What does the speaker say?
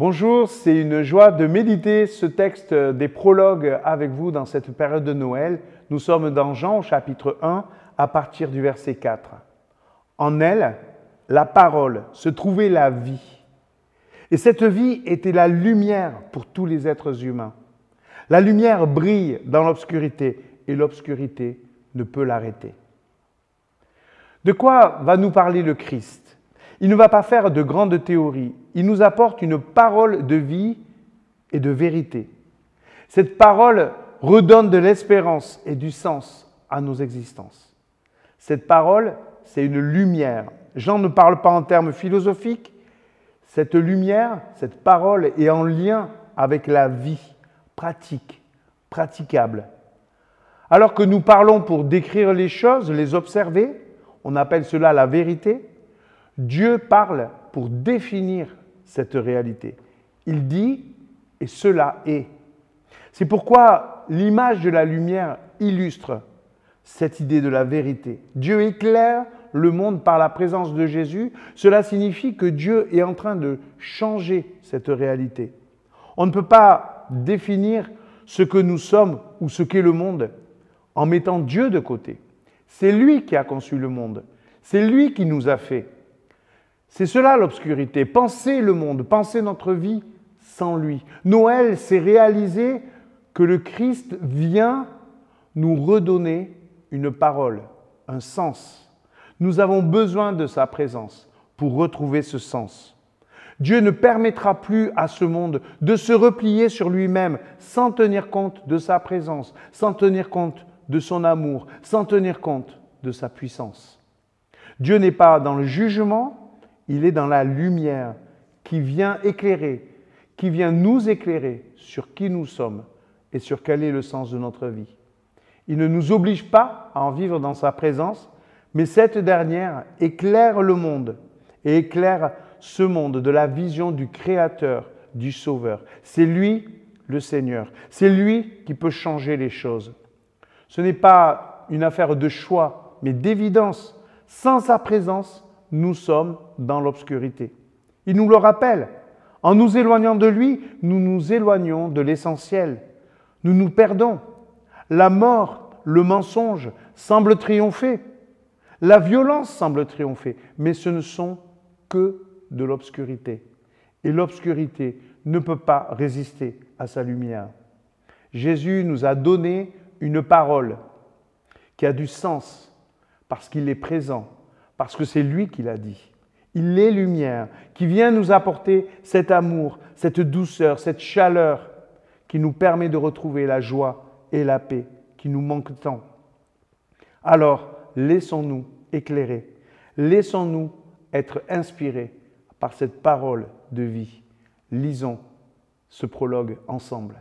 Bonjour, c'est une joie de méditer ce texte des prologues avec vous dans cette période de Noël. Nous sommes dans Jean chapitre 1 à partir du verset 4. En elle, la parole, se trouvait la vie. Et cette vie était la lumière pour tous les êtres humains. La lumière brille dans l'obscurité et l'obscurité ne peut l'arrêter. De quoi va nous parler le Christ? Il ne va pas faire de grandes théories, il nous apporte une parole de vie et de vérité. Cette parole redonne de l'espérance et du sens à nos existences. Cette parole, c'est une lumière. Jean ne parle pas en termes philosophiques. Cette lumière, cette parole est en lien avec la vie pratique, praticable. Alors que nous parlons pour décrire les choses, les observer, on appelle cela la vérité, Dieu parle pour définir cette réalité. Il dit, et cela est. C'est pourquoi l'image de la lumière illustre cette idée de la vérité. Dieu éclaire le monde par la présence de Jésus. Cela signifie que Dieu est en train de changer cette réalité. On ne peut pas définir ce que nous sommes ou ce qu'est le monde en mettant Dieu de côté. C'est lui qui a conçu le monde. C'est lui qui nous a fait. C'est cela l'obscurité. Penser le monde, penser notre vie sans lui. Noël, c'est réaliser que le Christ vient nous redonner une parole, un sens. Nous avons besoin de sa présence pour retrouver ce sens. Dieu ne permettra plus à ce monde de se replier sur lui-même sans tenir compte de sa présence, sans tenir compte de son amour, sans tenir compte de sa puissance. Dieu n'est pas dans le jugement, il est dans la lumière qui vient éclairer, qui vient nous éclairer sur qui nous sommes et sur quel est le sens de notre vie. Il ne nous oblige pas à en vivre dans sa présence, mais cette dernière éclaire le monde et éclaire ce monde de la vision du Créateur, du Sauveur. C'est lui le Seigneur. C'est lui qui peut changer les choses. Ce n'est pas une affaire de choix, mais d'évidence. Sans sa présence, nous sommes dans l'obscurité. Il nous le rappelle. En nous éloignant de lui, nous nous éloignons de l'essentiel. Nous nous perdons. La mort, le mensonge semblent triompher. La violence semble triompher. Mais ce ne sont que de l'obscurité. Et l'obscurité ne peut pas résister à sa lumière. Jésus nous a donné une parole qui a du sens parce qu'il est présent parce que c'est lui qui l'a dit. Il est lumière, qui vient nous apporter cet amour, cette douceur, cette chaleur qui nous permet de retrouver la joie et la paix qui nous manquent tant. Alors, laissons-nous éclairer, laissons-nous être inspirés par cette parole de vie. Lisons ce prologue ensemble.